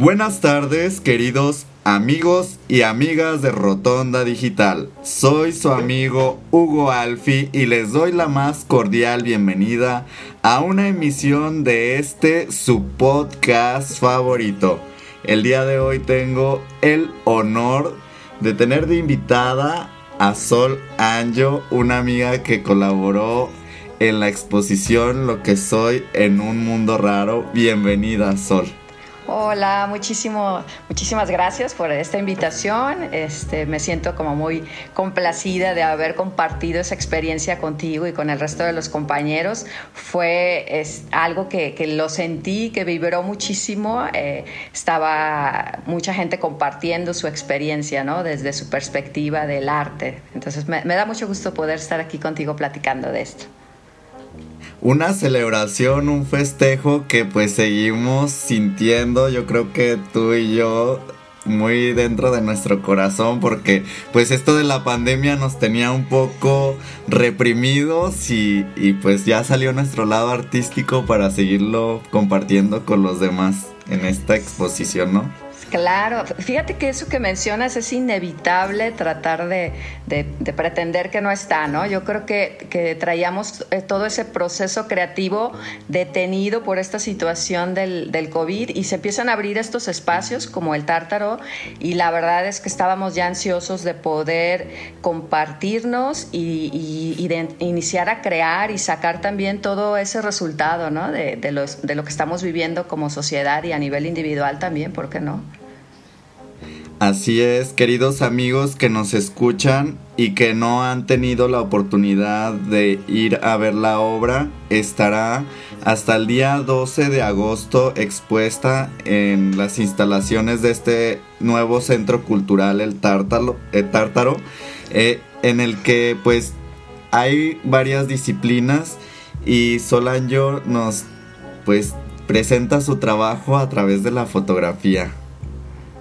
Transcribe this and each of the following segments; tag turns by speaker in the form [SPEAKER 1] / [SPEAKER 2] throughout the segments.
[SPEAKER 1] Buenas tardes, queridos amigos y amigas de Rotonda Digital. Soy su amigo Hugo Alfi y les doy la más cordial bienvenida a una emisión de este su podcast favorito. El día de hoy tengo el honor de tener de invitada a Sol Anjo, una amiga que colaboró en la exposición Lo que soy en un mundo raro. Bienvenida, Sol.
[SPEAKER 2] Hola, muchísimo, muchísimas gracias por esta invitación. Este, me siento como muy complacida de haber compartido esa experiencia contigo y con el resto de los compañeros. Fue es, algo que, que, lo sentí, que vibró muchísimo. Eh, estaba mucha gente compartiendo su experiencia, ¿no? Desde su perspectiva del arte. Entonces me, me da mucho gusto poder estar aquí contigo platicando de esto
[SPEAKER 1] una celebración, un festejo que pues seguimos sintiendo, yo creo que tú y yo muy dentro de nuestro corazón porque pues esto de la pandemia nos tenía un poco reprimidos y, y pues ya salió nuestro lado artístico para seguirlo compartiendo con los demás en esta exposición, ¿no?
[SPEAKER 2] Claro, fíjate que eso que mencionas es inevitable tratar de, de, de pretender que no está, ¿no? Yo creo que, traíamos eh, todo ese proceso creativo detenido por esta situación del, COVID y se empiezan a abrir estos espacios como el tártaro y la verdad es que estábamos ya ansiosos de poder compartirnos y, de iniciar a crear y sacar también todo ese resultado, ¿no? De, de, de lo que estamos viviendo como sociedad y a nivel individual también, ¿por qué no?
[SPEAKER 1] Así es, queridos amigos que nos escuchan y que no han tenido la oportunidad de ir a ver la obra, estará hasta el día 12 de agosto expuesta en las instalaciones de este nuevo centro cultural, el Tártaro, el Tártaro eh, en el que pues hay varias disciplinas y Solanjo nos pues presenta su trabajo a través de la fotografía.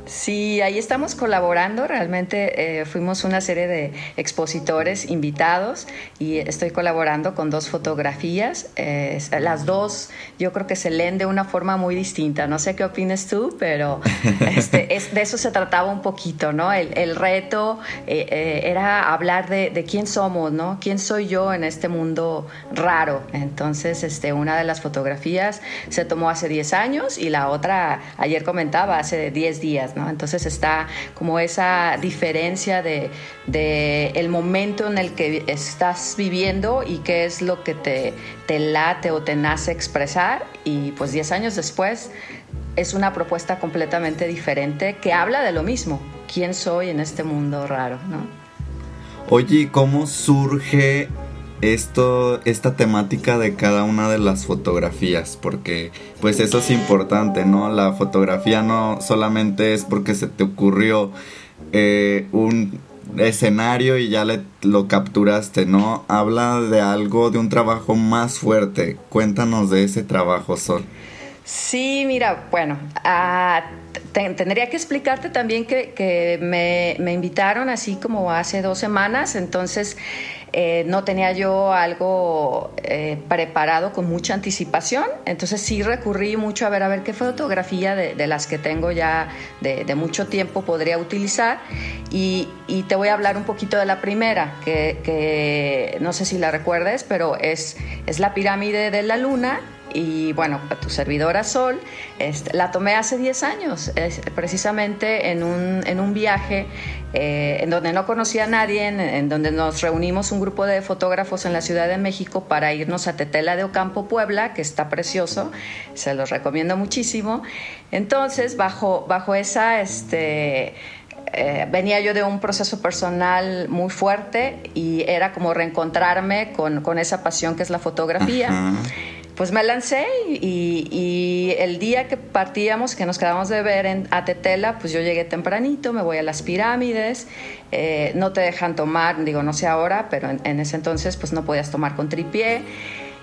[SPEAKER 2] Sí, ahí estamos colaborando. Realmente eh, fuimos una serie de expositores invitados y estoy colaborando con dos fotografías. Eh, las dos yo creo que se leen de una forma muy distinta. No sé qué opines tú, pero este, es, de eso se trataba un poquito, ¿no? El, el reto eh, eh, era hablar de, de, quién somos, ¿no? ¿Quién soy yo en este mundo raro? Entonces, este, una de las fotografías se tomó hace 10 años y la otra, ayer comentaba, hace 10 días, ¿no? Entonces está como esa diferencia de, el momento en el que estás viviendo y qué es lo que te, te late o te nace expresar. Y pues 10 años después es una propuesta completamente diferente que habla de lo mismo, quién soy en este mundo raro, ¿no?
[SPEAKER 1] Oye, ¿cómo surge esto, esta temática de cada una de las fotografías, porque pues eso es importante, ¿no? La fotografía no solamente es porque se te ocurrió eh, un escenario y ya le, lo capturaste, ¿no? Habla de algo, de un trabajo más fuerte. Cuéntanos de ese trabajo, Sol.
[SPEAKER 2] Sí, mira, bueno, te, tendría que explicarte también que, que me, me, invitaron así como hace dos semanas, entonces eh, no tenía yo algo eh, preparado con mucha anticipación, entonces sí recurrí mucho a ver a ver qué fotografía de, las que tengo ya de, mucho tiempo podría utilizar. Y, y, te voy a hablar un poquito de la primera, que, que no sé si la recuerdes, pero es, es la pirámide de la luna y bueno, tu servidora Sol, este, la tomé hace 10 años, precisamente en un, en un viaje eh, en donde no conocía a nadie, en, donde nos reunimos un grupo de fotógrafos en la Ciudad de México para irnos a Tetela de Ocampo, Puebla, que está precioso, se los recomiendo muchísimo. Entonces, bajo, bajo esa... Este, eh, venía yo de un proceso personal muy fuerte y era como reencontrarme con, con esa pasión que es la fotografía. Pues me lancé y, el día que partíamos, que nos quedamos de ver en Atetela, pues yo llegué tempranito, me voy a las pirámides, eh, no te dejan tomar, digo, no sé ahora, pero en, ese entonces pues no podías tomar con tripié.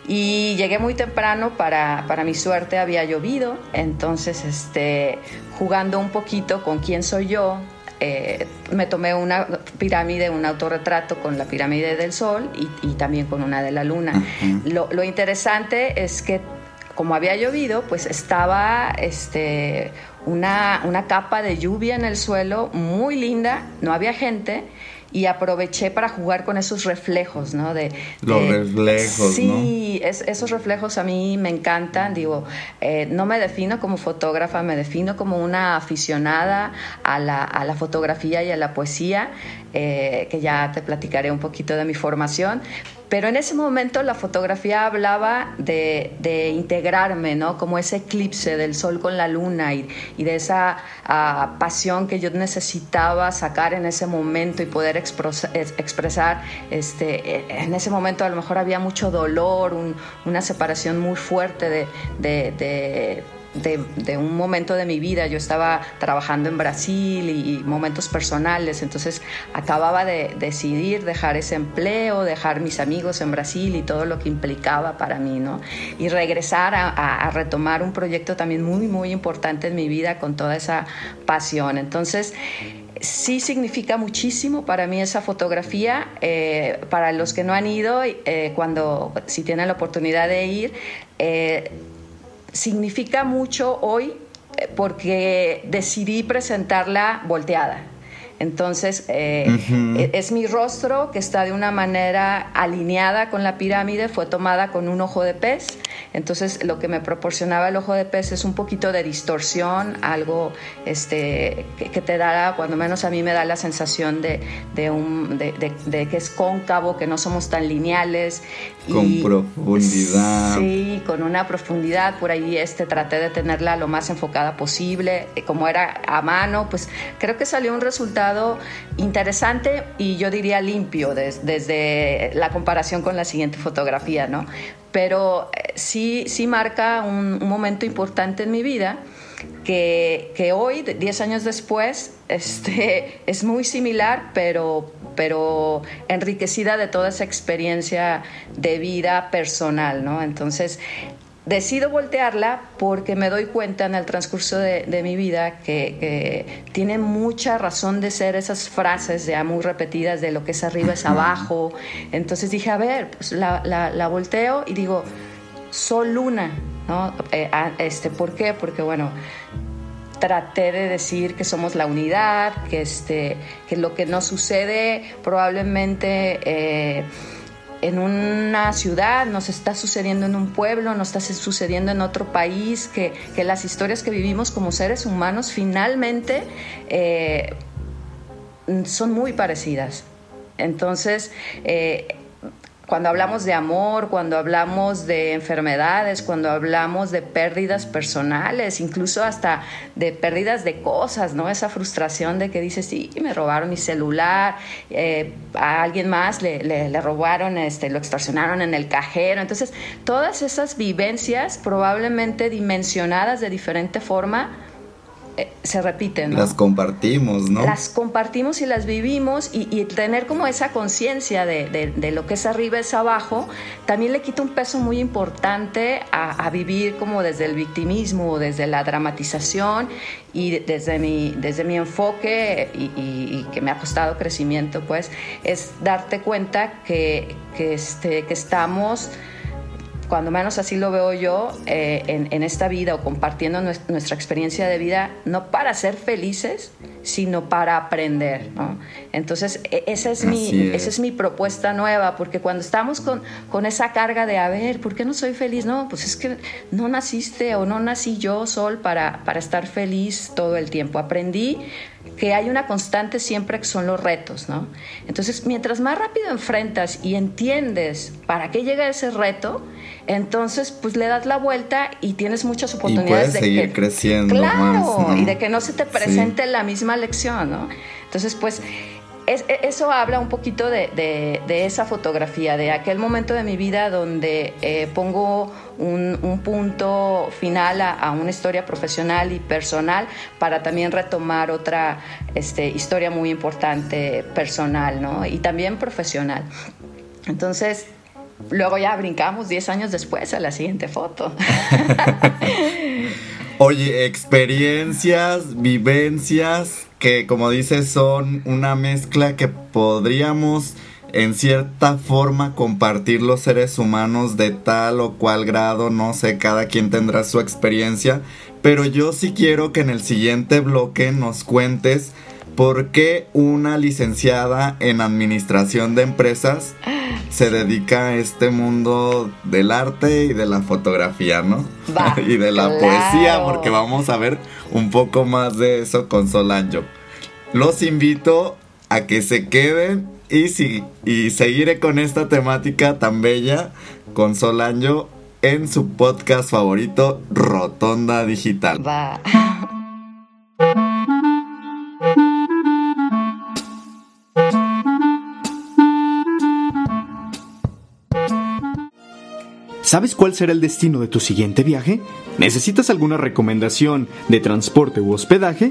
[SPEAKER 2] Y llegué muy temprano, para, para mi suerte había llovido, entonces este, jugando un poquito con quién soy yo, eh, me tomé una pirámide, un autorretrato con la pirámide del Sol y, también con una de la Luna. lo, interesante es que como había llovido, pues estaba este, una, una capa de lluvia en el suelo muy linda, no había gente y aproveché para jugar con esos reflejos, ¿no? De,
[SPEAKER 1] Los reflejos,
[SPEAKER 2] sí, esos reflejos a mí me encantan, digo, eh, no me defino como fotógrafa, me defino como una aficionada a la, a la fotografía y a la poesía, eh, que ya te platicaré un poquito de mi formación, pero en ese momento la fotografía hablaba de, integrarme, ¿no? Como ese eclipse del sol con la luna y, de esa ah, pasión que yo necesitaba sacar en ese momento y poder expresar. Este, e, en ese momento a lo mejor había mucho dolor, una separación muy fuerte de de, un momento de mi vida. Yo estaba trabajando en Brasil y, momentos personales, entonces acababa de decidir dejar ese empleo, dejar mis amigos en Brasil y todo lo que implicaba para mí, ¿no? Y regresar a, retomar un proyecto también muy, muy importante en mi vida con toda esa pasión. Entonces, sí significa muchísimo para mí esa fotografía. Eh, para los que no han ido, eh, cuando si tienen la oportunidad de ir, eh, significa mucho hoy eh, porque decidí presentarla volteada. Entonces, eh, e, es mi rostro que está de una manera alineada con la pirámide, fue tomada con un ojo de pez. Entonces, lo que me proporcionaba el ojo de pez es un poquito de distorsión, algo este, que, te da, cuando menos a mí me da la sensación de, un, de, que es cóncavo, que no somos tan lineales.
[SPEAKER 1] Con profundidad.
[SPEAKER 2] Sí, con una profundidad. Por ahí este, traté de tenerla lo más enfocada posible. Como era a mano, pues creo que salió un resultado interesante y yo diría limpio desde la comparación con la siguiente fotografía, ¿no? Pero eh, sí, sí marca un, momento importante en mi vida que, que hoy, 10 años después, este, es muy similar, pero, pero enriquecida de toda esa experiencia de vida personal, ¿no? Entonces, decido voltearla porque me doy cuenta en el transcurso de, mi vida que, tiene mucha razón de ser esas frases ya muy repetidas de lo que es arriba es abajo. Entonces dije, a ver, pues la, volteo y digo, Sol Luna, ¿no? Eh, ah, este, ¿Por qué? Porque bueno, traté de decir que somos la unidad, que, este, que lo que nos sucede probablemente... Eh, en una ciudad, nos está sucediendo en un pueblo, nos está sucediendo en otro país, que, las historias que vivimos como seres humanos finalmente eh, son muy parecidas. Entonces, eh, cuando hablamos de amor, cuando hablamos de enfermedades, cuando hablamos de pérdidas personales, incluso hasta de pérdidas de cosas, ¿no? Esa frustración de que dices, sí, me robaron mi celular, eh, a alguien más le, le, robaron, este, lo extorsionaron en el cajero. Entonces, todas esas vivencias probablemente dimensionadas de diferente forma, eh, se repiten.
[SPEAKER 1] Las compartimos, ¿no?
[SPEAKER 2] Las compartimos y las vivimos y, tener como esa conciencia de, lo que es arriba es abajo, también le quita un peso muy importante a, vivir como desde el victimismo, desde la dramatización y desde mi, desde mi enfoque y, que me ha costado crecimiento, pues, es darte cuenta que, que, este, que estamos cuando menos así lo veo yo, eh, en, esta vida o compartiendo nuestra experiencia de vida, no para ser felices, sino para aprender. ¿no? Entonces, e, esa es, mi, esa es mi propuesta nueva, porque cuando estamos con, con esa carga de, a ver, ¿por qué no soy feliz? No, pues es que no naciste o no nací yo, Sol, para, para estar feliz todo el tiempo. Aprendí que hay una constante siempre que son los retos, ¿no? Entonces, mientras más rápido enfrentas y entiendes para qué llega ese reto, entonces pues le das la vuelta y tienes muchas oportunidades
[SPEAKER 1] de seguir creciendo
[SPEAKER 2] claro, y de que no se te presente la misma lección, ¿no? Entonces, pues e, eso habla un poquito de, esa fotografía, de aquel momento de mi vida donde eh, pongo un, punto final a, una historia profesional y personal para también retomar otra este, historia muy importante personal ¿no? y también profesional. Entonces, luego ya brincamos 10 años después a la siguiente foto.
[SPEAKER 1] Oye, experiencias, vivencias que como dices son una mezcla que podríamos en cierta forma compartir los seres humanos de tal o cual grado, no sé, cada quien tendrá su experiencia, pero yo sí quiero que en el siguiente bloque nos cuentes por qué una licenciada en administración de empresas se dedica a este mundo del arte y de la fotografía, ¿no? y de la poesía, porque vamos a ver un poco más de eso con Solanjo. Los invito a que se queden y, sí, y seguiré con esta temática tan bella con Solanjo en su podcast favorito, Rotonda Digital.
[SPEAKER 2] Va.
[SPEAKER 3] ¿Sabes cuál será el destino de tu siguiente viaje? ¿Necesitas alguna recomendación de transporte u hospedaje?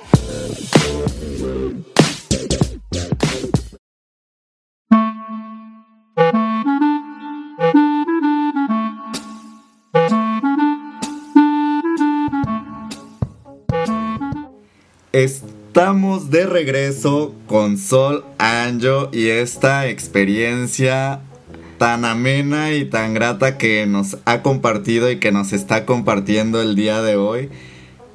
[SPEAKER 1] Estamos de regreso con Sol Anjo y esta experiencia tan amena y tan grata que nos ha compartido y que nos está compartiendo el día de hoy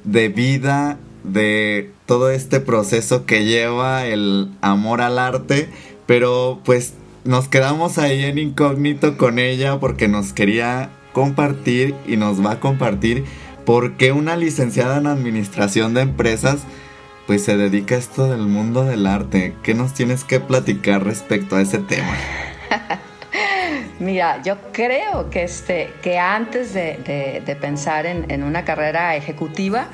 [SPEAKER 1] de vida, de todo este proceso que lleva el amor al arte, pero pues nos quedamos ahí en incógnito con ella porque nos quería compartir y nos va a compartir por qué una licenciada en administración de empresas pues se dedica a esto del mundo del arte. ¿Qué nos tienes que platicar respecto a ese tema?
[SPEAKER 2] Mira, yo creo que, este, que antes de, pensar en, en, una carrera ejecutiva,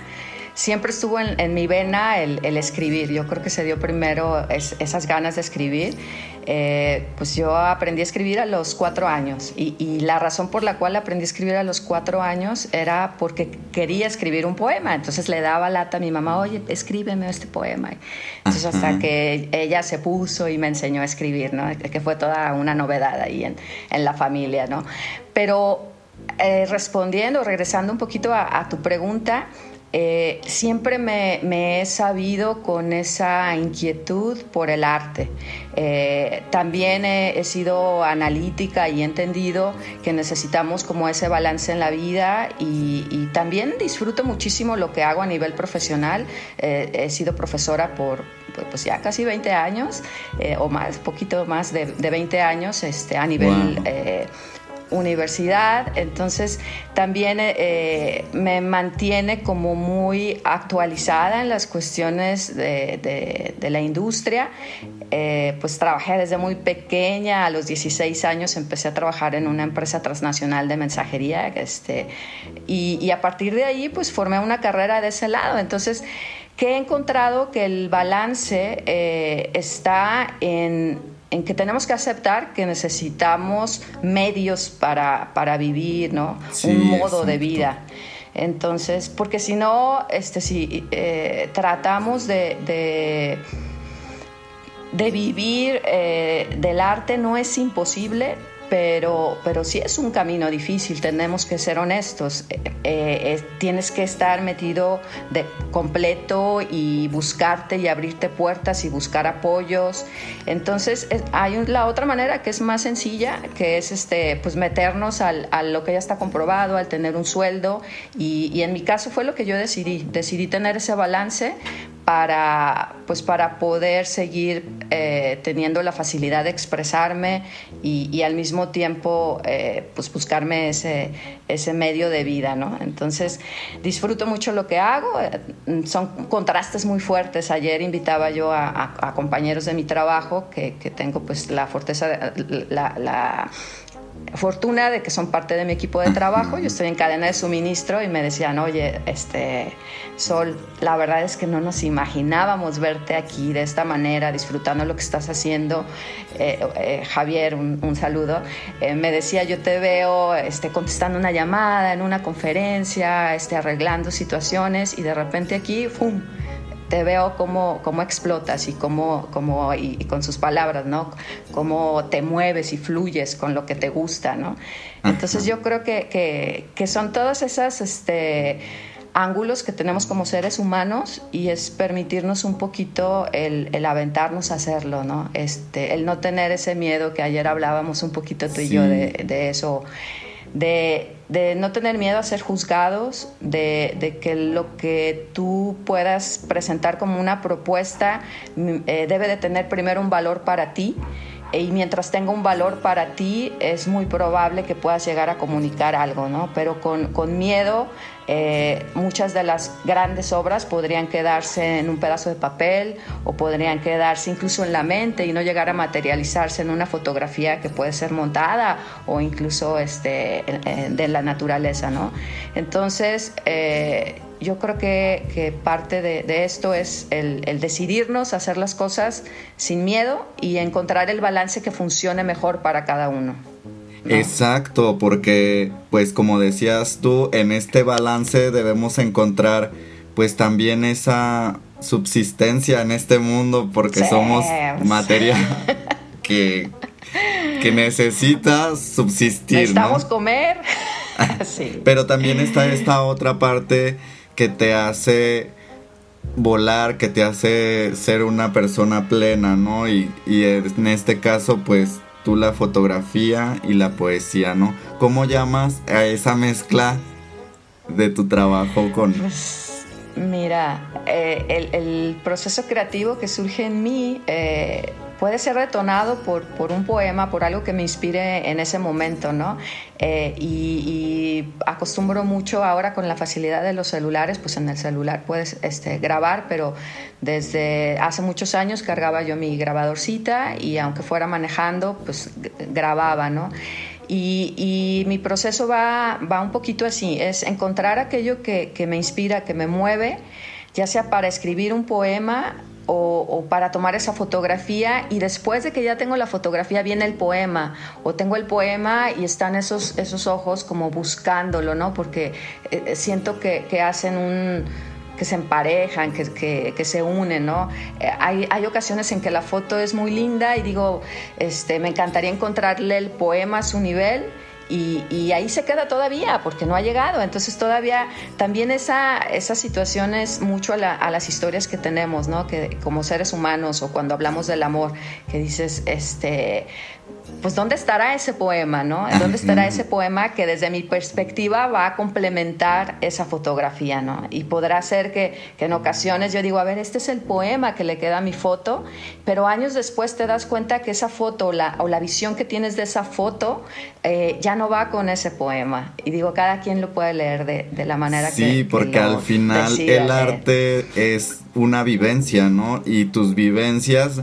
[SPEAKER 2] siempre estuvo en, mi vena el, escribir. Yo creo que se dio primero esas ganas de escribir. Eh, pues yo aprendí a escribir a los cuatro años y, la razón por la cual aprendí a escribir a los cuatro años era porque quería escribir un poema. Entonces le daba lata a mi mamá, oye, escríbeme este poema. Entonces hasta que ella se puso y me enseñó a escribir, ¿no? Que fue toda una novedad ahí en, en la familia, ¿no? Pero eh, respondiendo, regresando un poquito a tu pregunta, eh, siempre me, he sabido con esa inquietud por el arte. Eh, también he, sido analítica y he entendido que necesitamos como ese balance en la vida y, también disfruto muchísimo lo que hago a nivel profesional. Eh, he sido profesora por pues ya casi 20 años o más, poquito más de, 20 años este, a nivel universidad, entonces también eh, me mantiene como muy actualizada en las cuestiones de, la industria. Eh, pues trabajé desde muy pequeña, a los 16 años empecé a trabajar en una empresa transnacional de mensajería este, y, a partir de ahí pues formé una carrera de ese lado. Entonces, que he encontrado que el balance eh, está en en que tenemos que aceptar que necesitamos medios para, para vivir, ¿no? un modo de vida. Entonces, porque si no, este, si eh, tratamos de, de, vivir eh, del arte, no es imposible, pero, pero sí es un camino difícil, tenemos que ser honestos. Eh, eh, tienes que estar metido de completo y buscarte y abrirte puertas y buscar apoyos. Entonces hay la otra manera que es más sencilla, que es este, pues meternos al, a lo que ya está comprobado, al tener un sueldo. Y, y en mi caso fue lo que yo decidí, decidí tener ese balance para, pues para poder seguir eh, teniendo la facilidad de expresarme y, al mismo tiempo eh, pues buscarme ese, ese medio de vida, ¿no? Entonces disfruto mucho lo que hago, eh, son contrastes muy fuertes. Ayer invitaba yo a, compañeros de mi trabajo que, que tengo pues la fortaleza, la, la fortuna de que son parte de mi equipo de trabajo. Yo estoy en cadena de suministro y me decían, oye, este, Sol, la verdad es que no nos imaginábamos verte aquí de esta manera, disfrutando lo que estás haciendo. Eh, eh, Javier, un, saludo. Eh, me decía, yo te veo este, contestando una llamada, en una conferencia, este, arreglando situaciones y de repente aquí, ¡pum! Te veo cómo, cómo explotas y, cómo, cómo y, con sus palabras, ¿no? Cómo te mueves y fluyes con lo que te gusta, ¿no? Entonces yo creo que, que, que son todas esas este, ángulos que tenemos como seres humanos y es permitirnos un poquito el, el, aventarnos a hacerlo, ¿no? Este, el no tener ese miedo que ayer hablábamos un poquito tú y yo de, de eso de, no tener miedo a ser juzgados, de, que lo que tú puedas presentar como una propuesta mm, eh, debe de tener primero un valor para ti y mientras tenga un valor para ti es muy probable que puedas llegar a comunicar algo, ¿no? Pero con, con miedo eh, muchas de las grandes obras podrían quedarse en un pedazo de papel o podrían quedarse incluso en la mente y no llegar a materializarse en una fotografía que puede ser montada o incluso este, de la naturaleza, ¿no? Entonces, eh, yo creo que, parte de, esto es el, el, decidirnos a hacer las cosas sin miedo y encontrar el balance que funcione mejor para cada uno.
[SPEAKER 1] Exacto, porque pues como decías tú, en este balance debemos encontrar pues también esa subsistencia en este mundo porque somos materia que, que necesita subsistir.
[SPEAKER 2] Necesitamos comer.
[SPEAKER 1] sí. Pero también está esta otra parte que te hace volar, que te hace ser una persona plena, ¿no? Y, y en este caso, pues tú la fotografía y la poesía, ¿no? ¿Cómo llamas a esa mezcla de tu trabajo con...
[SPEAKER 2] Pues, mira, eh, el, proceso creativo que surge en mí eh, puede ser retonado por, por, un poema, por algo que me inspire en ese momento, ¿no? Eh, y, acostumbro mucho ahora con la facilidad de los celulares, pues en el celular puedes este, grabar, pero desde hace muchos años cargaba yo mi grabadorcita y aunque fuera manejando, pues grababa, ¿no? Y, mi proceso va, va un poquito así, es encontrar aquello que, que me inspira, que me mueve, ya sea para escribir un poema o, para tomar esa fotografía. Y después de que ya tengo la fotografía viene el poema. O tengo el poema y están esos, esos ojos como buscándolo, ¿no? Porque eh, siento que, hacen un que se emparejan, que, que, que se unen, ¿no? Eh, hay, hay, ocasiones en que la foto es muy linda y digo, este, me encantaría encontrarle el poema a su nivel y, ahí se queda todavía porque no ha llegado. Entonces todavía también esa, esa situación es mucho a, las historias que tenemos, ¿no? Que como seres humanos o cuando hablamos del amor, que dices, este, pues ¿dónde estará ese poema, no? ¿Dónde estará ese poema que desde mi perspectiva va a complementar esa fotografía, no? Y podrá ser que, en ocasiones yo digo, a ver, este es el poema que le queda a mi foto, pero años después te das cuenta que esa foto o la, o la visión que tienes de esa foto eh, ya no va con ese poema. Y digo, cada quien lo puede leer de, de la manera
[SPEAKER 1] que
[SPEAKER 2] Sí,
[SPEAKER 1] porque al final el arte es una vivencia, ¿no? Y tus vivencias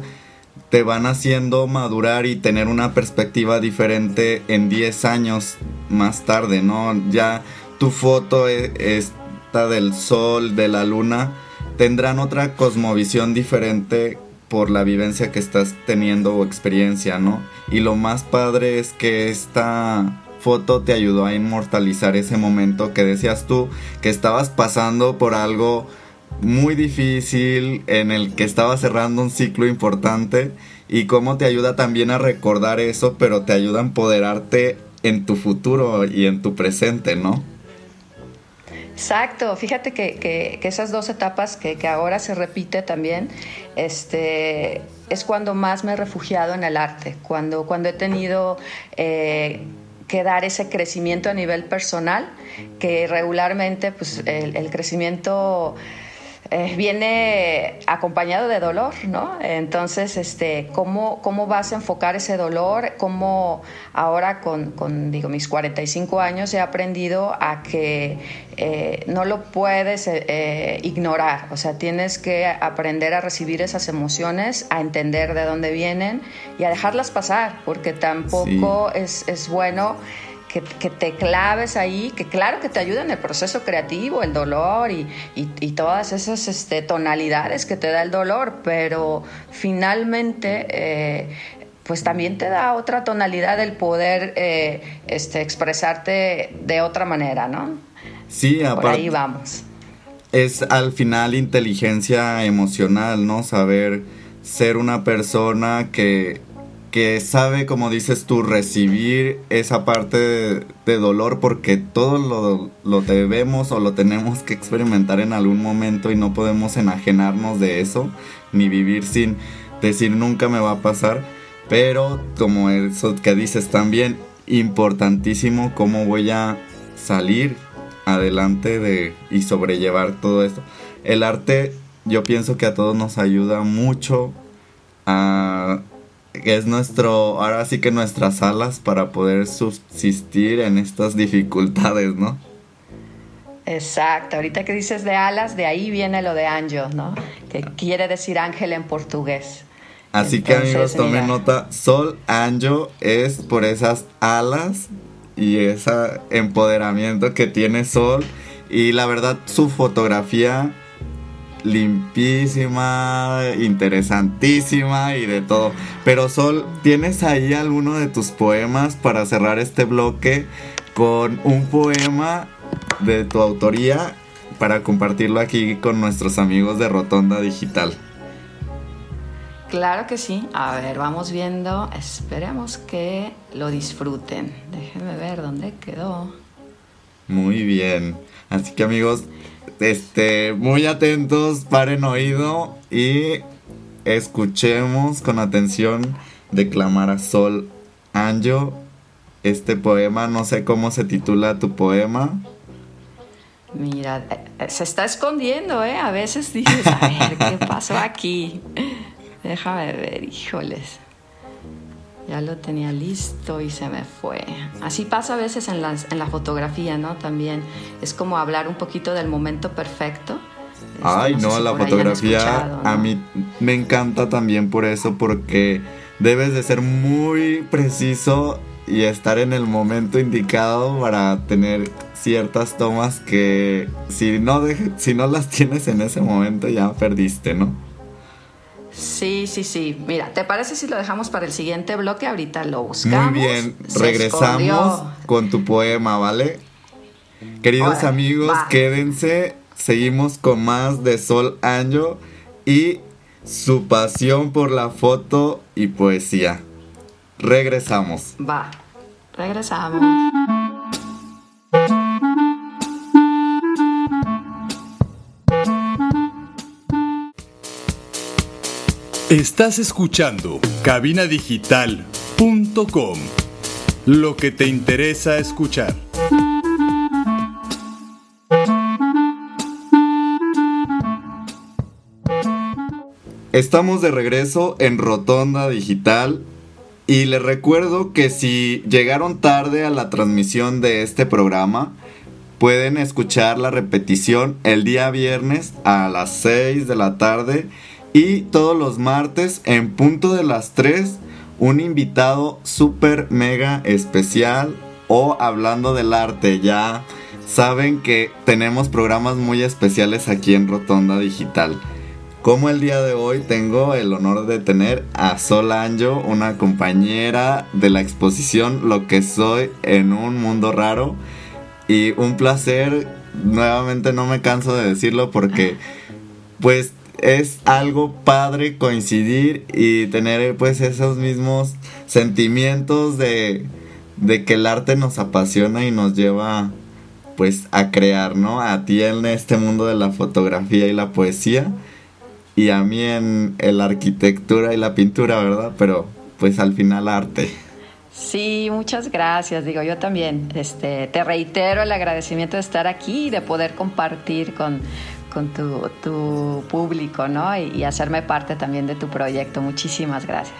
[SPEAKER 1] te van haciendo madurar y tener una perspectiva diferente en 10 años más tarde, ¿no? Ya tu foto e, esta del sol, de la luna, tendrán otra cosmovisión diferente por la vivencia que estás teniendo o experiencia, ¿no? Y lo más padre es que esta foto te ayudó a inmortalizar ese momento que decías tú que estabas pasando por algo muy difícil en el que estabas cerrando un ciclo importante y cómo te ayuda también a recordar eso, pero te ayuda a empoderarte en tu futuro y en tu presente, ¿no?
[SPEAKER 2] Exacto, fíjate que, esas dos etapas que, ahora se repite también, este, es cuando más me he refugiado en el arte, cuando, cuando he tenido eh, que dar ese crecimiento a nivel personal, que regularmente pues, el crecimiento eh, viene acompañado de dolor, ¿no? Entonces, este, ¿cómo, ¿cómo vas a enfocar ese dolor? ¿Cómo ahora con, con digo, mis 45 años he aprendido a que eh, no lo puedes eh, ignorar? O sea, tienes que aprender a recibir esas emociones, a entender de dónde vienen y a dejarlas pasar, porque tampoco es, es bueno que, te claves ahí, que claro que te ayuda en el proceso creativo, el dolor y, todas esas este, tonalidades que te da el dolor, pero finalmente eh, pues también te da otra tonalidad el poder eh, este, expresarte de otra manera, ¿no?
[SPEAKER 1] Sí,
[SPEAKER 2] aparte. Por ahí vamos.
[SPEAKER 1] Es al final inteligencia emocional, ¿no? Saber ser una persona que que sabe, como dices tú, recibir esa parte de, dolor porque todo lo, lo, debemos o lo tenemos que experimentar en algún momento y no podemos enajenarnos de eso, ni vivir sin decir nunca me va a pasar. Pero como eso que dices también, importantísimo cómo voy a salir adelante de y sobrellevar todo esto. El arte yo pienso que a todos nos ayuda mucho a que es nuestro, ahora sí que nuestras alas para poder subsistir en estas dificultades, ¿no?
[SPEAKER 2] Exacto, ahorita que dices de alas, de ahí viene lo de angel, ¿no? Que quiere decir ángel en portugués.
[SPEAKER 1] Así que amigos, tomen nota, Sol Anjo es por esas alas y ese empoderamiento que tiene Sol. Y la verdad, su fotografía limpísima, interesantísima y de todo. Pero Sol, ¿tienes ahí alguno de tus poemas para cerrar este bloque con un poema de tu autoría para compartirlo aquí con nuestros amigos de Rotonda Digital?
[SPEAKER 2] Claro que sí. A ver, vamos viendo. Esperemos que lo disfruten. Déjenme ver dónde quedó.
[SPEAKER 1] Muy bien. Así que amigos, este, muy atentos, paren oído y escuchemos con atención declamar a Sol Anjo este poema. No sé cómo se titula tu poema.
[SPEAKER 2] Mira, eh, se está escondiendo, ¿eh? A veces dices, a ver, ¿qué pasó aquí? Déjame ver, híjoles. Ya lo tenía listo y se me fue. Así pasa a veces en, en la fotografía, ¿no? También es como hablar un poquito del momento perfecto.
[SPEAKER 1] Este, Ay, no, la fotografía a mí me encanta también por eso, porque debes de ser muy preciso y estar en el momento indicado para tener ciertas tomas que si no, si no las tienes en ese momento ya perdiste, ¿no?
[SPEAKER 2] Sí, sí, sí. Mira, ¿te parece si lo dejamos para el siguiente bloque? Ahorita lo buscamos.
[SPEAKER 1] Muy bien, regresamos con tu poema, ¿vale? Queridos amigos, quédense. Seguimos con más de Sol Anjo y su pasión por la foto y poesía. Regresamos.
[SPEAKER 2] Va, regresamos.
[SPEAKER 4] Estás escuchando cabinadigital.com. Lo que te interesa escuchar.
[SPEAKER 1] Estamos de regreso en Rotonda Digital y les recuerdo que si llegaron tarde a la transmisión de este programa, pueden escuchar la repetición el día viernes a las 6 de la tarde y todos los martes, en punto de las 3, un invitado súper mega especial o hablando del arte. Ya saben que tenemos programas muy especiales aquí en Rotonda Digital. como el día de hoy tengo el honor de tener a Sol Anjo, una compañera de la exposición Lo que soy en un mundo raro. Y un placer, nuevamente no me canso de decirlo porque pues es algo padre coincidir y tener pues esos mismos sentimientos de, de que el arte nos apasiona y nos lleva pues a crear, ¿no? A ti en este mundo de la fotografía y la poesía y a mí en, la arquitectura y la pintura, ¿verdad? Pero pues al final arte.
[SPEAKER 2] Sí, muchas gracias. Digo, yo también este, te reitero el agradecimiento de estar aquí y de poder compartir con, tu, público, ¿no? Y, y, hacerme parte también de tu proyecto. Muchísimas gracias.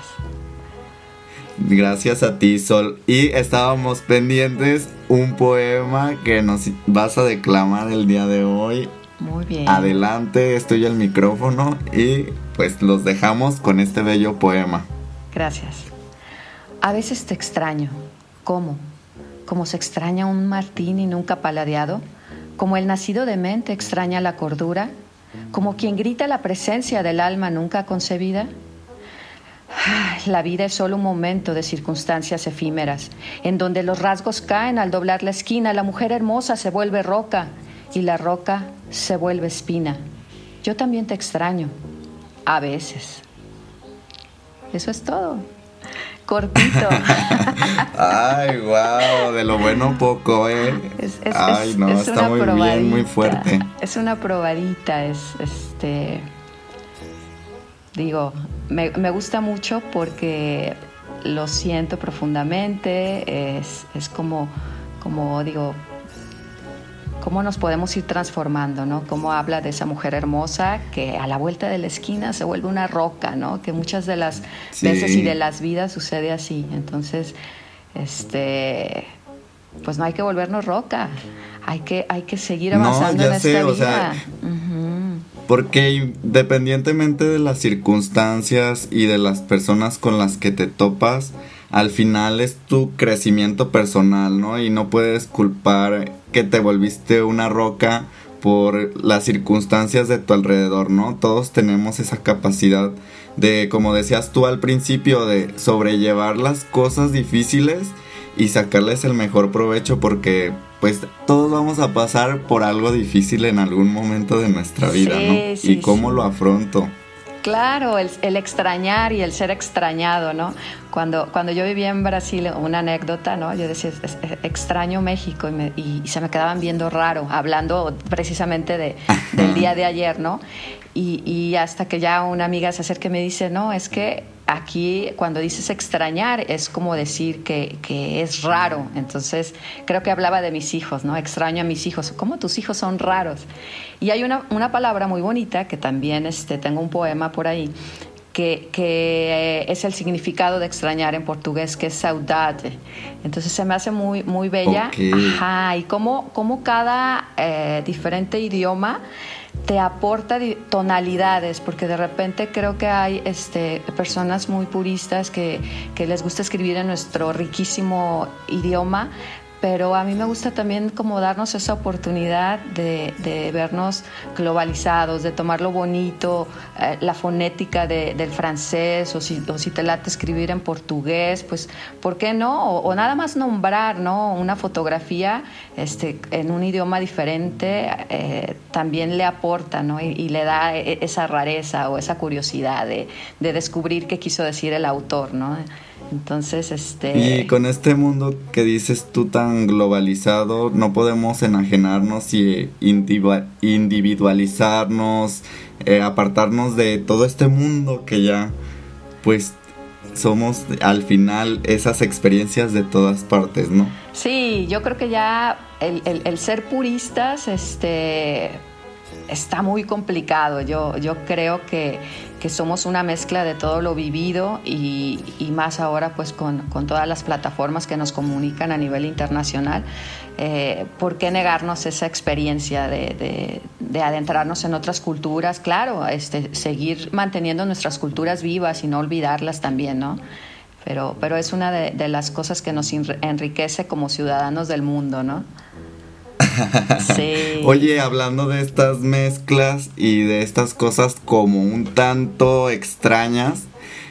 [SPEAKER 1] Gracias a ti, Sol. Y estábamos pendientes un poema que nos vas a declamar el día de hoy
[SPEAKER 2] muy bien.
[SPEAKER 1] Adelante, estoy el micrófono y pues los dejamos con este bello poema.
[SPEAKER 2] Gracias. A veces te extraño. ¿Cómo? Como se extraña un martín y nunca paladeado, como el nacido de mente extraña la cordura, como quien grita la presencia del alma nunca concebida. La vida es solo un momento de circunstancias efímeras, en donde los rasgos caen al doblar la esquina, la mujer hermosa se vuelve roca y la roca se vuelve espina. Yo también te extraño, a veces. Eso es todo. Cortito.
[SPEAKER 1] Ay, wow, de lo bueno poco, ¿eh? Ay, no, está muy bien, muy fuerte.
[SPEAKER 2] Es una probadita, es este. Digo, me, me gusta mucho porque lo siento profundamente, es, es como, como digo, cómo nos podemos ir transformando, ¿no? Cómo habla de esa mujer hermosa que a la vuelta de la esquina se vuelve una roca, ¿no? Que muchas de las veces y de las vidas sucede así. Entonces, este, pues no hay que volvernos roca. Hay que, hay que seguir avanzando en esta vida.
[SPEAKER 1] Porque independientemente de las circunstancias y de las personas con las que te topas, al final es tu crecimiento personal, ¿no? Y no puedes culpar que te volviste una roca por las circunstancias de tu alrededor, ¿no? Todos tenemos esa capacidad de, como decías tú al principio, de sobrellevar las cosas difíciles y sacarles el mejor provecho porque pues todos vamos a pasar por algo difícil en algún momento de nuestra vida, ¿no? y cómo lo afronto.
[SPEAKER 2] Claro, el, extrañar y el ser extrañado, ¿no? Cuando, cuando yo vivía en Brasil, una anécdota, ¿no? Yo decía, extraño México y, se me quedaban viendo raro, hablando precisamente de, del día de ayer, ¿no? Y, y hasta que ya una amiga se acerca y me dice, no, es que aquí cuando dices extrañar es como decir que, es raro. Entonces creo que hablaba de mis hijos, ¿no? Extraño a mis hijos. ¿Cómo tus hijos son raros? Y hay una, palabra muy bonita que también este, tengo un poema por ahí. Que, que, es el significado de extrañar en portugués, que es saudade. Entonces se me hace muy, muy bella. Ajá, y cómo, cómo cada eh, diferente idioma te aporta tonalidades, porque de repente creo que hay este, personas muy puristas que, que les gusta escribir en nuestro riquísimo idioma, pero a mí me gusta también como darnos esa oportunidad de, vernos globalizados, de tomar lo bonito, eh, la fonética del francés, o si, o si te late escribir en portugués, pues, ¿por qué no? O, nada más nombrar, ¿no? Una fotografía este, en un idioma diferente eh, también le aporta, ¿no? Y, le da e, esa rareza o esa curiosidad de, de descubrir qué quiso decir el autor, ¿no? Entonces, este...
[SPEAKER 1] Y con este mundo que dices tú tan globalizado, no podemos enajenarnos y individualizarnos, eh, apartarnos de todo este mundo que ya, pues, somos al final esas experiencias de todas partes, ¿no?
[SPEAKER 2] Sí, yo creo que ya el, el ser puristas, este está muy complicado. Yo, yo creo que, somos una mezcla de todo lo vivido y, más ahora pues con, todas las plataformas que nos comunican a nivel internacional. Eh, ¿Por qué negarnos esa experiencia de, adentrarnos en otras culturas? Claro, este, seguir manteniendo nuestras culturas vivas y no olvidarlas también, ¿no? Pero, pero es una de, de las cosas que nos enriquece como ciudadanos del mundo, ¿no?
[SPEAKER 1] Oye, hablando de estas mezclas y de estas cosas como un tanto extrañas,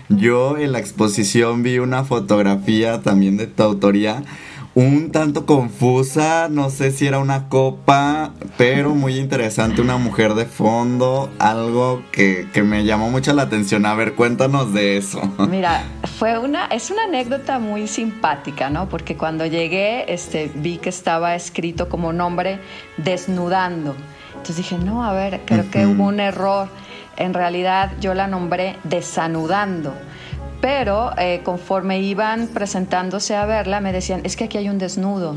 [SPEAKER 1] yo en la exposición vi una fotografía también de tu autoría un tanto confusa, no sé si era una copa, pero muy interesante, una mujer de fondo, algo que, me llamó mucho la atención. A ver, cuéntanos de eso.
[SPEAKER 2] Mira, fue una, es una anécdota muy simpática, ¿no? Porque cuando llegué, este, vi que estaba escrito como nombre desnudando. Entonces dije, no, a ver, creo que hubo un error. En realidad yo la nombré desanudando pero eh, conforme iban presentándose a verla, me decían, es que aquí hay un desnudo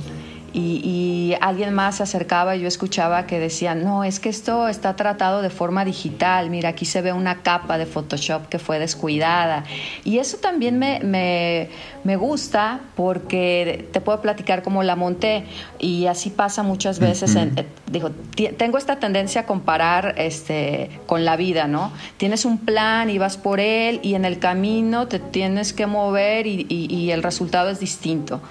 [SPEAKER 2] y, alguien más se acercaba y yo escuchaba que decían, no, es que esto está tratado de forma digital, mira, aquí se ve una capa de Photoshop que fue descuidada. Y eso también me, me, me gusta porque te puedo platicar cómo la monté y así pasa muchas veces. en, eh, digo, tengo esta tendencia a comparar este, con la vida, ¿no? Tienes un plan y vas por él y en el camino te tienes que mover y, y el resultado es distinto.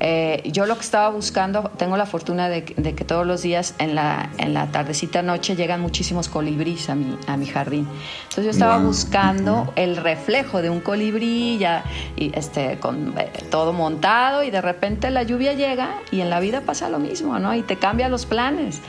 [SPEAKER 2] Eh, yo lo que estaba buscando, tengo la fortuna de, que todos los días en la, en la tardecita noche llegan muchísimos colibríes a mi, a mi jardín. Entonces yo estaba buscando el reflejo de un colibrí ya, y este, con eh, todo montado y de repente la lluvia llega y en la vida pasa lo mismo, ¿no? Y te cambia los planes.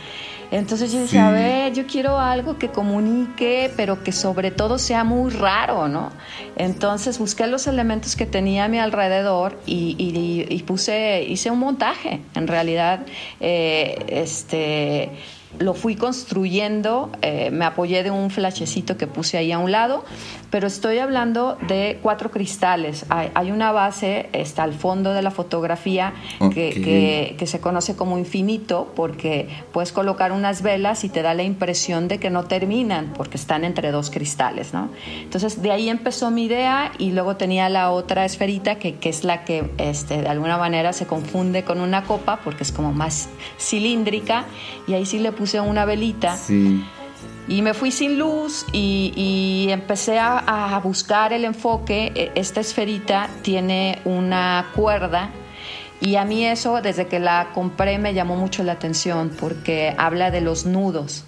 [SPEAKER 2] Entonces yo decía, a ver, yo quiero algo que comunique, pero que sobre todo sea muy raro, ¿no? Entonces busqué los elementos que tenía a mi alrededor y, puse, hice un montaje. En realidad, eh, este lo fui construyendo, eh, me apoyé de un flashecito que puse ahí a un lado, pero estoy hablando de cuatro cristales. Hay, una base, está al fondo de la fotografía, que, que, se conoce como infinito, porque puedes colocar unas velas y te da la impresión de que no terminan, porque están entre dos cristales, ¿no? Entonces, de ahí empezó mi idea y luego tenía la otra esferita, que, que es la que este, de alguna manera se confunde con una copa, porque es como más cilíndrica, y ahí sí le puse una velita. Y me fui sin luz y, empecé a, a, buscar el enfoque. E, esta esferita tiene una cuerda y a mí eso, desde que la compré, me llamó mucho la atención porque habla de los nudos.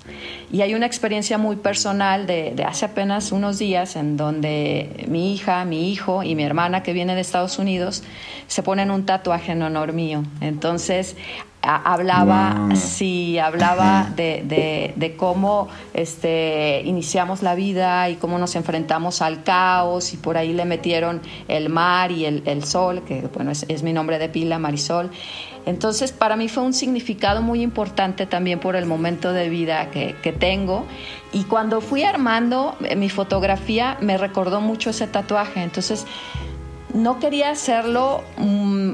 [SPEAKER 2] Y hay una experiencia muy personal de, hace apenas unos días en donde mi hija, mi hijo y mi hermana que viene de Estados Unidos se ponen un tatuaje en honor mío. Entonces, hablaba, sí, hablaba de, de, cómo este, iniciamos la vida y cómo nos enfrentamos al caos y por ahí le metieron el mar y el, el sol, que bueno, es, es, mi nombre de pila, Marisol. Entonces, para mí fue un significado muy importante también por el momento de vida que, que tengo. Y cuando fui armando eh, mi fotografía, me recordó mucho ese tatuaje. Entonces, no quería hacerlo mm,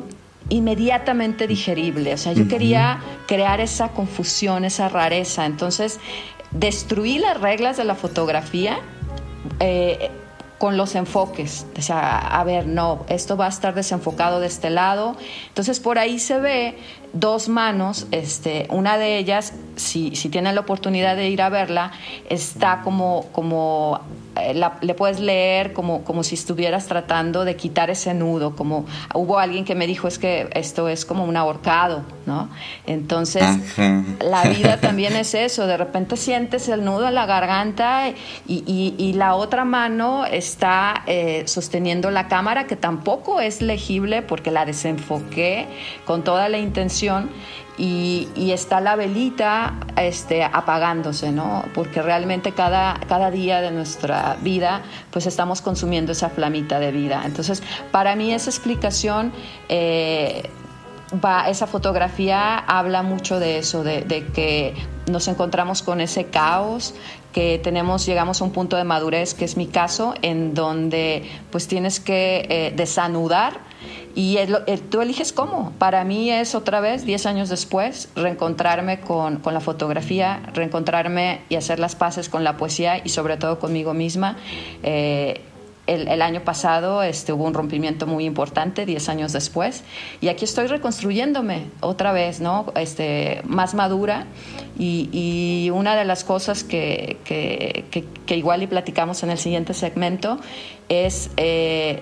[SPEAKER 2] inmediatamente digerible. O sea, yo quería crear esa confusión, esa rareza. Entonces, destruí las reglas de la fotografía. Eh, con los enfoques, o sea, a ver, no, esto va a estar desenfocado de este lado. Entonces por ahí se ve dos manos, este, una de ellas, si, si tienen la oportunidad de ir a verla, está como, como eh, le puedes leer como, como si estuvieras tratando de quitar ese nudo, como hubo alguien que me dijo es que esto es como un ahorcado, ¿no? Entonces, la vida también es eso, de repente sientes el nudo en la garganta y, y, la otra mano está eh, sosteniendo la cámara que tampoco es legible porque la desenfoqué con toda la intención y, está la velita este, apagándose, ¿no? Porque realmente cada, cada día de nuestra vida, pues estamos consumiendo esa flamita de vida. Entonces, para mí esa explicación... Eh, va, esa fotografía habla mucho de eso, de, que nos encontramos con ese caos, que tenemos, llegamos a un punto de madurez, que es mi caso, en donde pues tienes que eh, desanudar y tú eliges cómo. Para mí es otra vez, 10 años después, reencontrarme con, con, la fotografía, reencontrarme y hacer las paces con la poesía y sobre todo conmigo misma. Eh, el, el, año pasado este, hubo un rompimiento muy importante, 10 años después, y aquí estoy reconstruyéndome otra vez, ¿no? Este, más madura. Y, y una de las cosas que, que, que, igual y platicamos en el siguiente segmento es... Eh,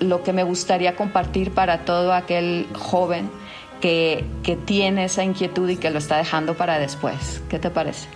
[SPEAKER 2] lo que me gustaría compartir para todo aquel joven que, que tiene esa inquietud y que lo está dejando para después. ¿Qué te parece?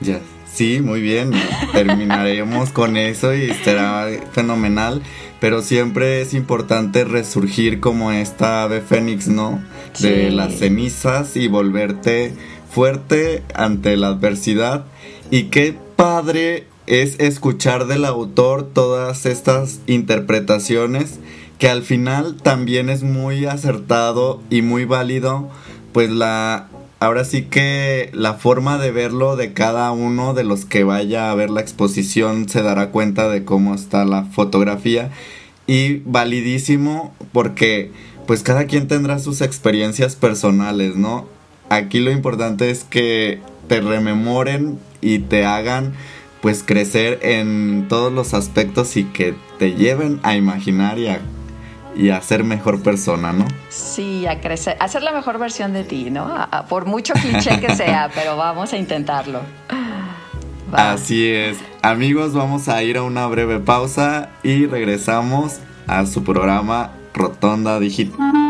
[SPEAKER 1] Ya, sí, muy bien. Terminaremos con eso y será fenomenal. Pero siempre es importante resurgir como esta ave fénix, ¿no? De las cenizas y volverte fuerte ante la adversidad. Y qué padre es escuchar del autor todas estas interpretaciones que al final también es muy acertado y muy válido, pues la ahora sí que la forma de verlo de cada uno de los que vaya a ver la exposición se dará cuenta de cómo está la fotografía y validísimo porque pues cada quien tendrá sus experiencias personales, ¿no? Aquí lo importante es que te rememoren y te hagan pues crecer en todos los aspectos y que te lleven a imaginar y a y a ser mejor persona, ¿no?
[SPEAKER 2] Sí, a crecer, a ser la mejor versión de ti, ¿no? por mucho cliché que sea, pero vamos a intentarlo.
[SPEAKER 1] Así es. Amigos, vamos a ir a una breve pausa y regresamos a su programa Rotonda Digital.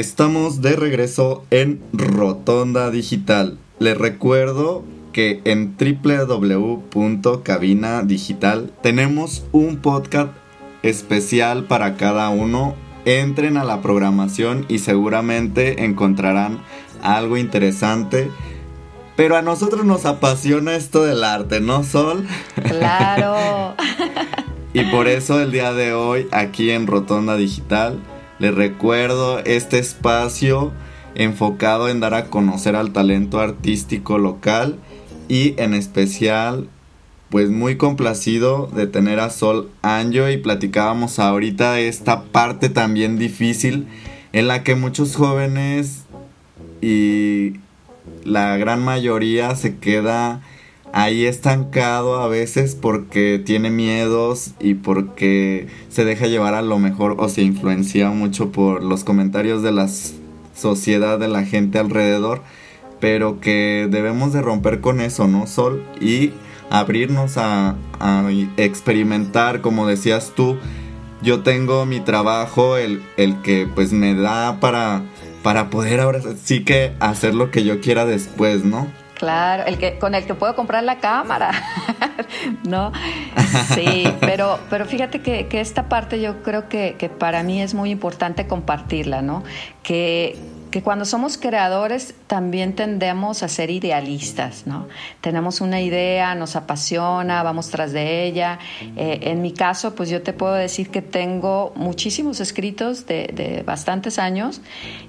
[SPEAKER 1] Estamos de regreso en Rotonda Digital. Les recuerdo que en www.cabinadigital tenemos un podcast especial para cada uno. Entren a la programación y seguramente encontrarán algo interesante. Pero a nosotros nos apasiona esto del arte, ¿no, Sol?
[SPEAKER 2] Claro.
[SPEAKER 1] y por eso el día de hoy, aquí en Rotonda Digital, les recuerdo este espacio enfocado en dar a conocer al talento artístico local y en especial pues muy complacido de tener a Sol Anjo. Y platicábamos ahorita de esta parte también difícil en la que muchos jóvenes y la gran mayoría se queda ahí estancado a veces porque tiene miedos y porque se deja llevar a lo mejor o se influencia mucho por los comentarios de la sociedad, de la gente alrededor, pero que debemos de romper con eso, ¿no, Sol? Y abrirnos a, experimentar, como decías tú, yo tengo mi trabajo, el, el que pues me da para, para poder ahora sí que hacer lo que yo quiera después, ¿no?
[SPEAKER 2] Claro, el que con el que puedo comprar la cámara, ¿no? Sí, pero, pero fíjate que, que esta parte yo creo que, que, para mí es muy importante compartirla, ¿no? Que, que cuando somos creadores también tendemos a ser idealistas, ¿no? Tenemos una idea, nos apasiona, vamos tras de ella. Eh, en mi caso, pues yo te puedo decir que tengo muchísimos escritos de, bastantes años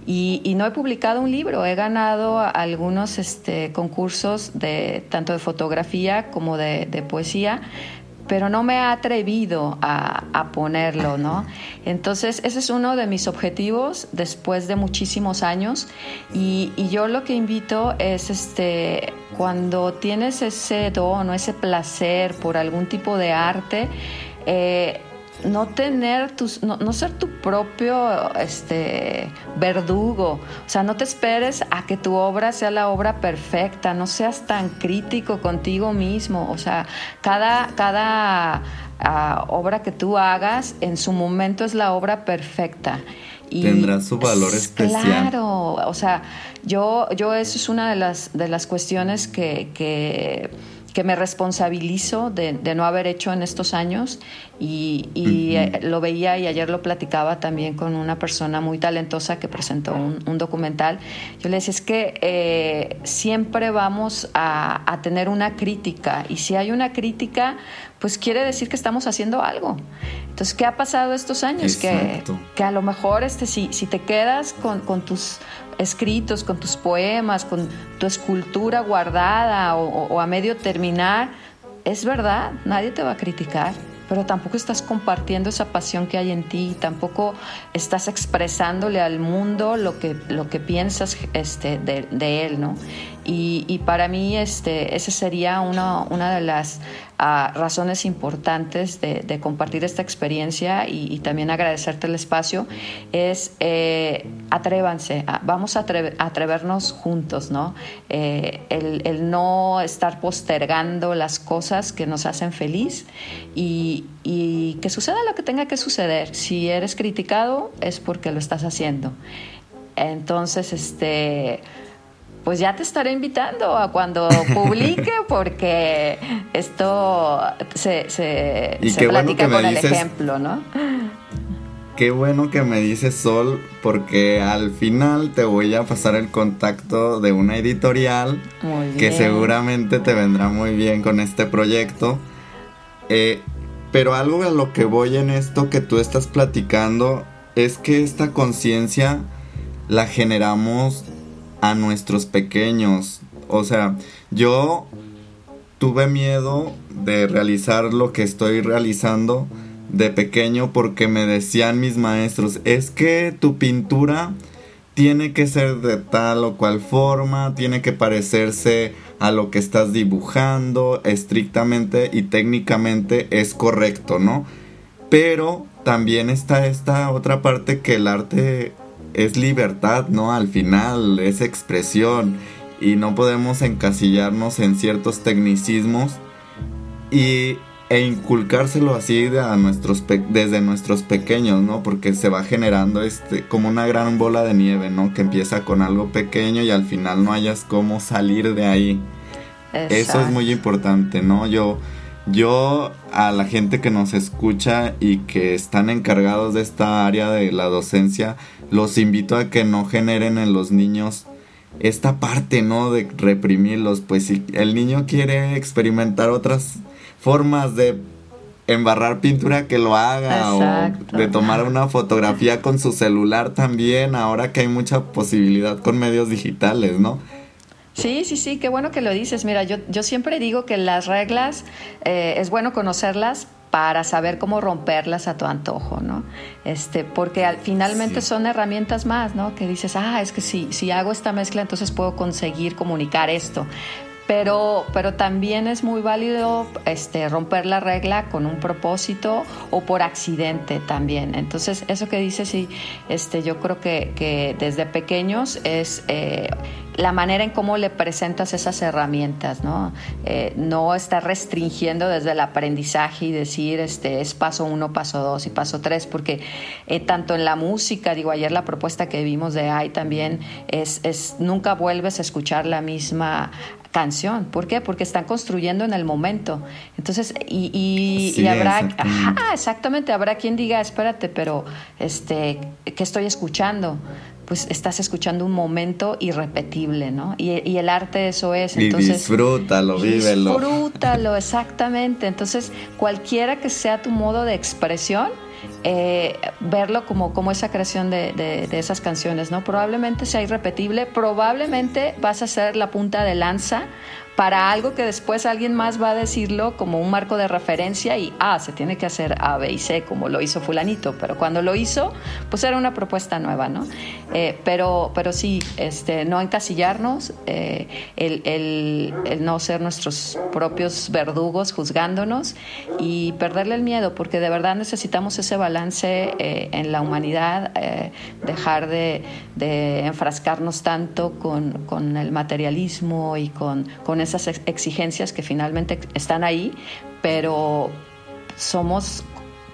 [SPEAKER 2] y, no he publicado un libro. He ganado algunos este, concursos de tanto de fotografía como de, de poesía, pero no me ha atrevido a, ponerlo, ¿no? Entonces, ese es uno de mis objetivos después de muchísimos años y, yo lo que invito es, este, cuando tienes ese don o ese placer por algún tipo de arte, eh, no tener tus, no, ser tu propio este, verdugo. O sea, no te esperes a que tu obra sea la obra perfecta, no seas tan crítico contigo mismo. O sea, cada, cada ah, obra que tú hagas en su momento es la obra perfecta.
[SPEAKER 1] Y Tendrá su valor especial.
[SPEAKER 2] Claro, o sea, yo, yo eso es una de las, de las cuestiones que, que que me responsabilizo de, no haber hecho en estos años y, eh, lo veía y ayer lo platicaba también con una persona muy talentosa que presentó un, documental. Yo le decía, es que eh, siempre vamos a, a, tener una crítica y si hay una crítica, pues quiere decir que estamos haciendo algo. Entonces, ¿qué ha pasado estos años? Que, que, a lo mejor este, si, si te quedas con, con tus escritos, con tus poemas, con tu escultura guardada o, a medio terminar, es verdad, nadie te va a criticar pero tampoco estás compartiendo esa pasión que hay en ti, tampoco estás expresándole al mundo lo que, lo que piensas este, de, de él, ¿no? Y, para mí este, esa sería una, una de las ah, razones importantes de, compartir esta experiencia y, también agradecerte el espacio, es eh, atrévanse, vamos a atrevernos juntos, ¿no? Eh, el, no estar postergando las cosas que nos hacen feliz y, y que suceda lo que tenga que suceder. Si eres criticado es porque lo estás haciendo. Entonces, este pues ya te estaré invitando a cuando publique, porque esto se, se, platica con el ejemplo, ¿no?
[SPEAKER 1] Qué bueno que me dices Sol, porque al final te voy a pasar el contacto de una editorial que seguramente te vendrá muy bien con este proyecto. Eh, pero algo a lo que voy en esto que tú estás platicando es que esta conciencia la generamos a nuestros pequeños. O sea, yo tuve miedo de realizar lo que estoy realizando de pequeño porque me decían mis maestros, es que tu pintura tiene que ser de tal o cual forma, tiene que parecerse a lo que estás dibujando, estrictamente y técnicamente es correcto, ¿no? Pero también está esta otra parte que el arte es libertad, ¿no? Al final es expresión y no podemos encasillarnos en ciertos tecnicismos y, e inculcárselo así a nuestros desde nuestros pequeños, ¿no? Porque se va generando este como una gran bola de nieve, ¿no? Que empieza con algo pequeño y al final no hayas cómo salir de ahí. Eso es muy importante, ¿no? Yo yo a la gente que nos escucha y que están encargados de esta área de la docencia, los invito a que no generen en los niños esta parte, ¿no? De reprimirlos, pues si el niño quiere experimentar otras formas de embarrar pintura que lo haga o de tomar una fotografía con su celular también, ahora que hay mucha posibilidad con medios digitales, ¿no?
[SPEAKER 2] Sí, sí, sí, qué bueno que lo dices. Mira, yo, yo siempre digo que las reglas eh, es bueno conocerlas para saber cómo romperlas a tu antojo, ¿no? Este, porque al, finalmente son herramientas más, ¿no? Que dices, ah, es que si, si hago esta mezcla, entonces puedo conseguir comunicar esto. Pero, pero también es muy válido este, romper la regla con un propósito o por accidente también. Entonces, eso que dices, sí, este, yo creo que, que desde pequeños es eh, la manera en cómo le presentas esas herramientas, ¿no? Eh, no estar restringiendo desde el aprendizaje y decir este es paso uno, paso dos y paso tres, porque eh, tanto en la música, digo, ayer la propuesta que vimos de AI también es, es nunca vuelves a escuchar la misma canción. ¿Por qué? Porque están construyendo en el momento. Entonces, y, y, habrá, exactamente. exactamente, habrá quien diga, espérate, pero este, ¿qué estoy escuchando? pues estás escuchando un momento irrepetible, ¿no? Y, el arte eso es.
[SPEAKER 1] Entonces, y disfrútalo, vívelo.
[SPEAKER 2] Disfrútalo, exactamente. Entonces, cualquiera que sea tu modo de expresión, eh, verlo como, como esa creación de, de, esas canciones, ¿no? Probablemente sea irrepetible, probablemente vas a ser la punta de lanza para algo que después alguien más va a decirlo como un marco de referencia y, ah, se tiene que hacer A, B y C como lo hizo fulanito, pero cuando lo hizo, pues era una propuesta nueva, ¿no? Eh, pero, pero sí, este, no encasillarnos, eh, el, el, no ser nuestros propios verdugos juzgándonos y perderle el miedo, porque de verdad necesitamos ese balance eh, en la humanidad, dejar de, de, enfrascarnos tanto con, con el materialismo y con, con esas exigencias que finalmente están ahí, pero somos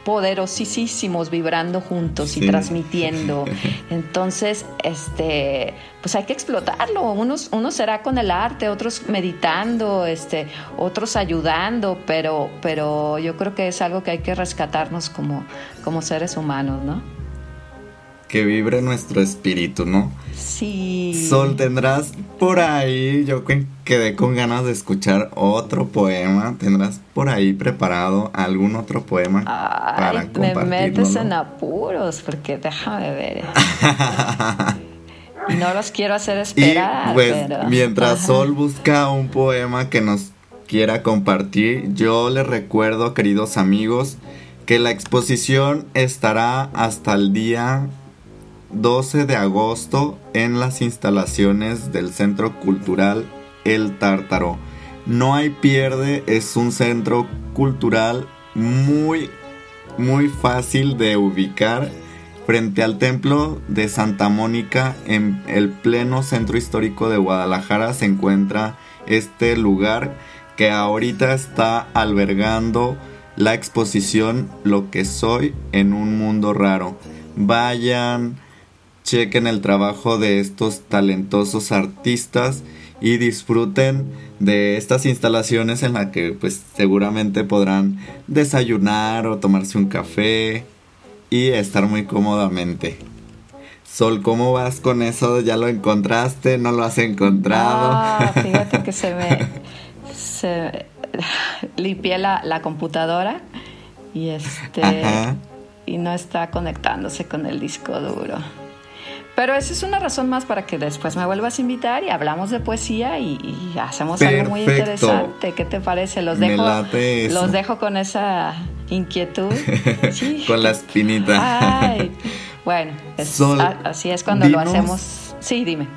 [SPEAKER 2] poderosísimos vibrando juntos y transmitiendo. Entonces, este, pues hay que explotarlo. Unos, uno será con el arte, otros meditando, este, otros ayudando, pero, pero yo creo que es algo que hay que rescatarnos como, como seres humanos, ¿no?
[SPEAKER 1] Que vibre nuestro espíritu, ¿no?
[SPEAKER 2] Sí.
[SPEAKER 1] Sol, tendrás por ahí, yo quedé con ganas de escuchar otro poema. ¿Tendrás por ahí preparado algún otro poema
[SPEAKER 2] Ay, Me metes en apuros, porque déjame ver. no los quiero hacer esperar.
[SPEAKER 1] Y pues, mientras Sol busca un poema que nos quiera compartir, yo les recuerdo, queridos amigos, que la exposición estará hasta el día 12 de agosto en las instalaciones del Centro Cultural El Tártaro. No hay pierde, es un centro cultural muy, muy fácil de ubicar frente al templo de Santa Mónica en el pleno centro histórico de Guadalajara se encuentra este lugar que ahorita está albergando la exposición Lo que soy en un mundo raro. Vayan, chequen el trabajo de estos talentosos artistas y disfruten de estas instalaciones en las que pues seguramente podrán desayunar o tomarse un café y estar muy cómodamente. Sol, ¿cómo vas con eso? ¿Ya lo encontraste? ¿No lo has encontrado?
[SPEAKER 2] Ah, fíjate que se me... se, limpié la, la computadora y este... Y no está conectándose con el disco duro. Pero esa es una razón más para que después me vuelvas a invitar y hablamos de poesía y, hacemos algo muy interesante. ¿Qué te parece? Los dejo, los dejo con esa inquietud.
[SPEAKER 1] con la espinita.
[SPEAKER 2] Ay, bueno, así es cuando lo hacemos. Sí, dime.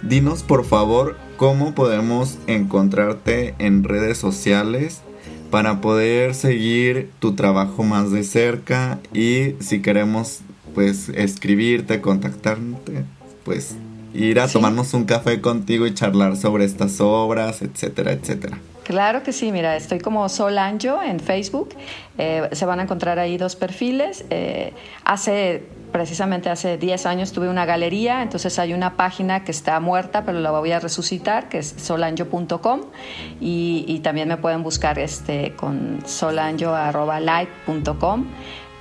[SPEAKER 1] Dinos por favor cómo podemos encontrarte en redes sociales para poder seguir tu trabajo más de cerca y si queremos pues escribirte, contactarte, pues ir a tomarnos un café contigo y charlar sobre estas obras, etcétera, etcétera.
[SPEAKER 2] Claro que sí, mira, estoy como Solanjo en Facebook, eh, se van a encontrar ahí dos perfiles. Eh, hace, precisamente hace 10 años tuve una galería, entonces hay una página que está muerta, pero la voy a resucitar, que es solanjo.com y, y, también me pueden buscar este, con solanjo.light.com.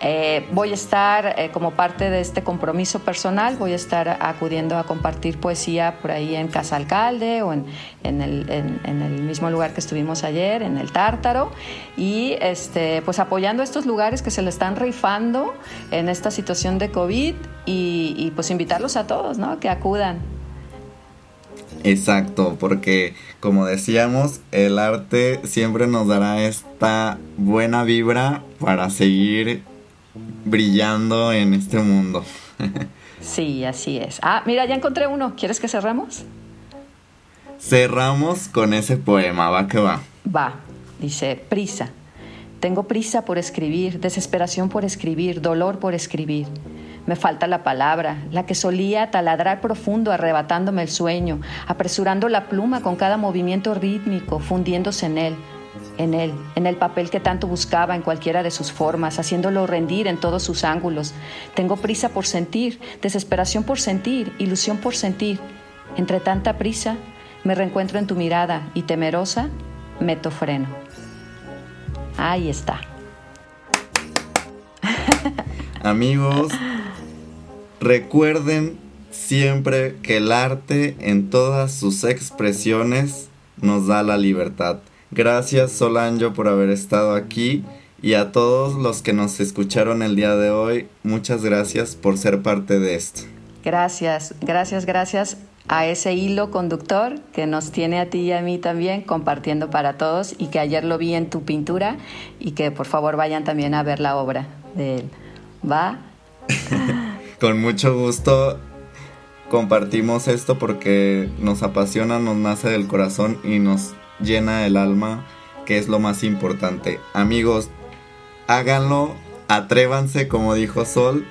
[SPEAKER 2] Eh, voy a estar, eh, como parte de este compromiso personal, voy a estar acudiendo a compartir poesía por ahí en Casa Alcalde o en, el, mismo lugar que estuvimos ayer, en el Tártaro, y este, pues apoyando estos lugares que se le están rifando en esta situación de COVID y, pues invitarlos a todos, ¿no? Que acudan.
[SPEAKER 1] Exacto, porque como decíamos, el arte siempre nos dará esta buena vibra para seguir brillando en este mundo.
[SPEAKER 2] sí, así es. Ah, mira, ya encontré uno. ¿Quieres que cerremos?
[SPEAKER 1] Cerramos con ese poema, va que va.
[SPEAKER 2] Va, dice, prisa. Tengo prisa por escribir, desesperación por escribir, dolor por escribir. Me falta la palabra, la que solía taladrar profundo, arrebatándome el sueño, apresurando la pluma con cada movimiento rítmico, fundiéndose en él, en él, en el papel que tanto buscaba en cualquiera de sus formas, haciéndolo rendir en todos sus ángulos. Tengo prisa por sentir, desesperación por sentir, ilusión por sentir. Entre tanta prisa, me reencuentro en tu mirada y temerosa, meto freno. Ahí está.
[SPEAKER 1] Amigos, recuerden siempre que el arte en todas sus expresiones nos da la libertad. Gracias Solanjo por haber estado aquí y a todos los que nos escucharon el día de hoy, muchas gracias por ser parte de esto.
[SPEAKER 2] Gracias, gracias, gracias a ese hilo conductor que nos tiene a ti y a mí también compartiendo para todos y que ayer lo vi en tu pintura y que por favor vayan también a ver la obra de él. ¿Va?
[SPEAKER 1] Con mucho gusto compartimos esto porque nos apasiona, nos nace del corazón y nos llena el alma, que es lo más importante. Amigos, háganlo, atrévanse, como dijo Sol,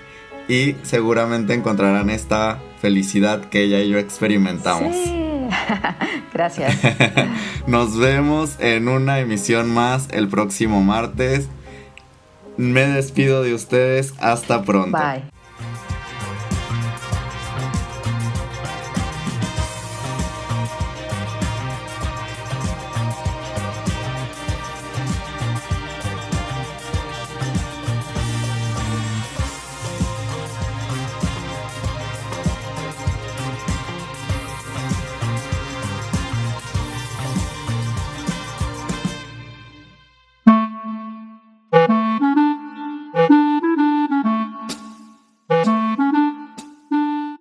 [SPEAKER 1] y seguramente encontrarán esta felicidad que ella y yo experimentamos.
[SPEAKER 2] Gracias.
[SPEAKER 1] Nos vemos en una emisión más el próximo martes. me despido de ustedes. Hasta pronto.
[SPEAKER 2] Bye.